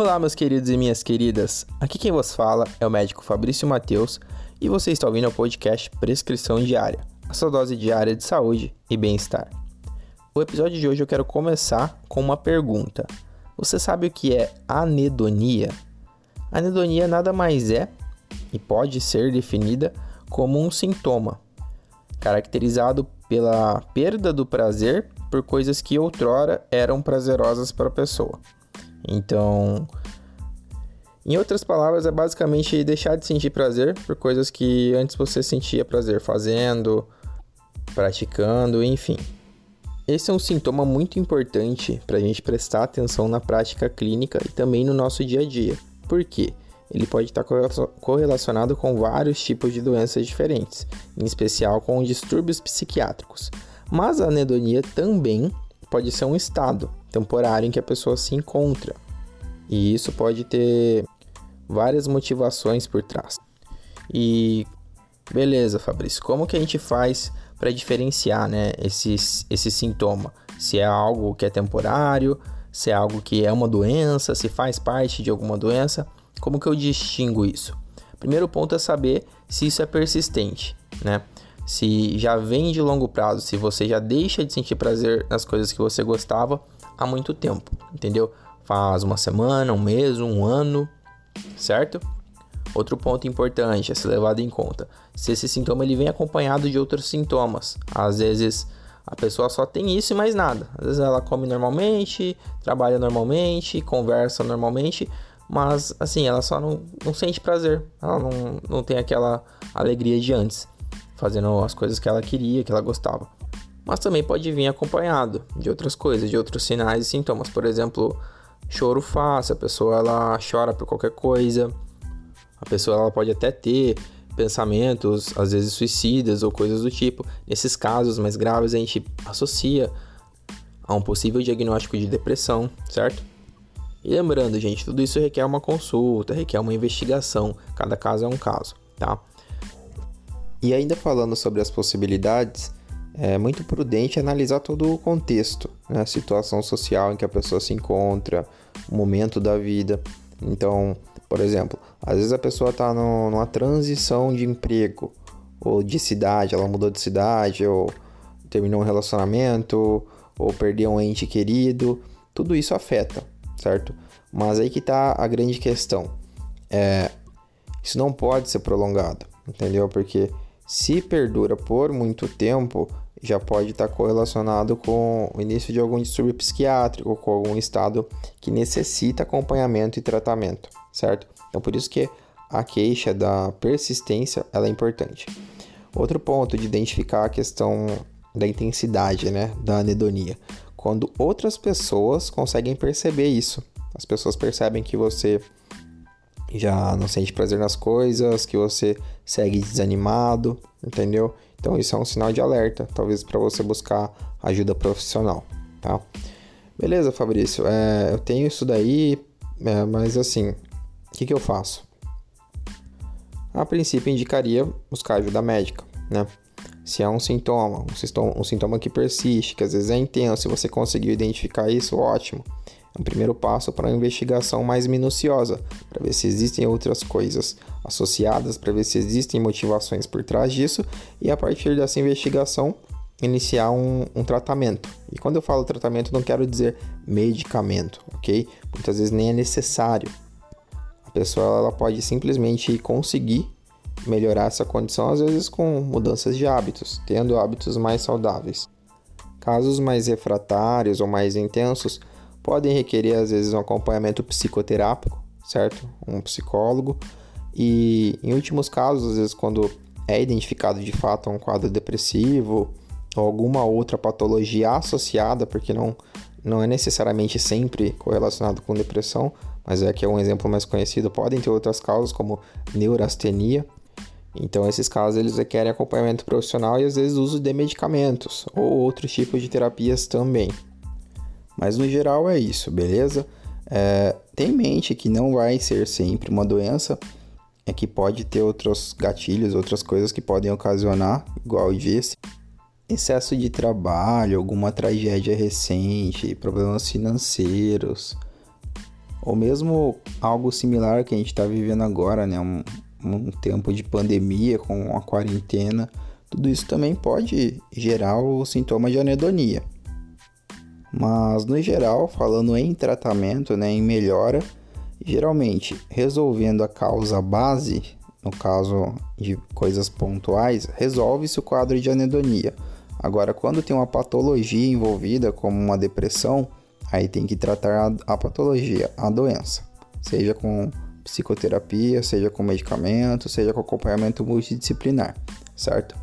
Olá, meus queridos e minhas queridas. Aqui quem vos fala é o médico Fabrício Mateus e você está ouvindo o podcast Prescrição Diária, a sua dose diária de saúde e bem-estar. O episódio de hoje eu quero começar com uma pergunta. Você sabe o que é anedonia? Anedonia nada mais é e pode ser definida como um sintoma caracterizado pela perda do prazer por coisas que outrora eram prazerosas para a pessoa. Então, em outras palavras, é basicamente deixar de sentir prazer por coisas que antes você sentia prazer fazendo, praticando, enfim. Esse é um sintoma muito importante para a gente prestar atenção na prática clínica e também no nosso dia a dia. Por quê? Ele pode estar correlacionado com vários tipos de doenças diferentes, em especial com distúrbios psiquiátricos. Mas a anedonia também pode ser um estado temporário em que a pessoa se encontra. E isso pode ter várias motivações por trás. E beleza, Fabrício, como que a gente faz para diferenciar, né, esse, esse sintoma? Se é algo que é temporário, se é algo que é uma doença, se faz parte de alguma doença, como que eu distingo isso? Primeiro ponto é saber se isso é persistente, né? Se já vem de longo prazo, se você já deixa de sentir prazer nas coisas que você gostava há muito tempo, entendeu? Faz uma semana, um mês, um ano, certo? Outro ponto importante a ser levado em conta: se esse sintoma ele vem acompanhado de outros sintomas. Às vezes a pessoa só tem isso e mais nada. Às vezes ela come normalmente, trabalha normalmente, conversa normalmente, mas assim, ela só não, não sente prazer. Ela não, não tem aquela alegria de antes fazendo as coisas que ela queria, que ela gostava. Mas também pode vir acompanhado de outras coisas, de outros sinais e sintomas. Por exemplo, choro fácil, a pessoa ela chora por qualquer coisa. A pessoa ela pode até ter pensamentos, às vezes suicidas ou coisas do tipo. Nesses casos mais graves, a gente associa a um possível diagnóstico de depressão, certo? E lembrando, gente, tudo isso requer uma consulta, requer uma investigação. Cada caso é um caso, tá? E ainda falando sobre as possibilidades, é muito prudente analisar todo o contexto, né? a situação social em que a pessoa se encontra, o momento da vida. Então, por exemplo, às vezes a pessoa está numa transição de emprego ou de cidade, ela mudou de cidade, ou terminou um relacionamento, ou perdeu um ente querido, tudo isso afeta, certo? Mas aí que está a grande questão. É, isso não pode ser prolongado, entendeu? Porque se perdura por muito tempo, já pode estar correlacionado com o início de algum distúrbio psiquiátrico, com algum estado que necessita acompanhamento e tratamento, certo? Então por isso que a queixa da persistência ela é importante. Outro ponto de identificar a questão da intensidade, né, da anedonia. Quando outras pessoas conseguem perceber isso. As pessoas percebem que você já não sente prazer nas coisas, que você segue desanimado, entendeu? Então isso é um sinal de alerta, talvez para você buscar ajuda profissional, tá? Beleza, Fabrício, é, eu tenho isso daí, é, mas assim, o que, que eu faço? A princípio indicaria buscar ajuda médica, né? Se é um sintoma, um sintoma, um sintoma que persiste, que às vezes é intenso, se você conseguiu identificar isso, ótimo. É um primeiro passo para uma investigação mais minuciosa, para ver se existem outras coisas associadas, para ver se existem motivações por trás disso e a partir dessa investigação iniciar um, um, tratamento. E quando eu falo tratamento, não quero dizer medicamento, ok? Muitas vezes nem é necessário. A pessoa ela pode simplesmente conseguir melhorar essa condição, às vezes com mudanças de hábitos, tendo hábitos mais saudáveis. Casos mais refratários ou mais intensos podem requerer às vezes um acompanhamento psicoterápico, certo? Um psicólogo. E em últimos casos, às vezes quando é identificado de fato um quadro depressivo ou alguma outra patologia associada, porque não não é necessariamente sempre correlacionado com depressão, mas é que é um exemplo mais conhecido, podem ter outras causas como neurastenia. Então esses casos eles requerem acompanhamento profissional e às vezes uso de medicamentos ou outros tipos de terapias também. Mas no geral é isso, beleza? É, tem em mente que não vai ser sempre uma doença, é que pode ter outros gatilhos, outras coisas que podem ocasionar, igual eu disse. Excesso de trabalho, alguma tragédia recente, problemas financeiros, ou mesmo algo similar que a gente está vivendo agora, né? Um, um tempo de pandemia com a quarentena, tudo isso também pode gerar o sintoma de anedonia. Mas no geral, falando em tratamento, né, em melhora, geralmente resolvendo a causa base, no caso de coisas pontuais, resolve-se o quadro de anedonia. Agora, quando tem uma patologia envolvida, como uma depressão, aí tem que tratar a, patologia, a doença, seja com psicoterapia, seja com medicamento, seja com acompanhamento multidisciplinar, certo?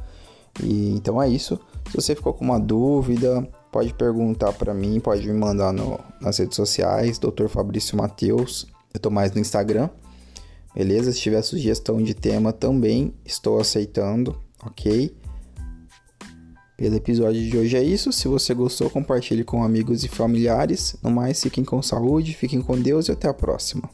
E então é isso. Se você ficou com uma dúvida, pode perguntar para mim, pode me mandar no, nas redes sociais, Dr. Fabrício Mateus. Eu tô mais no Instagram. Beleza? Se tiver sugestão de tema também estou aceitando, ok? Pelo episódio de hoje é isso. Se você gostou, compartilhe com amigos e familiares. No mais, fiquem com saúde, fiquem com Deus e até a próxima.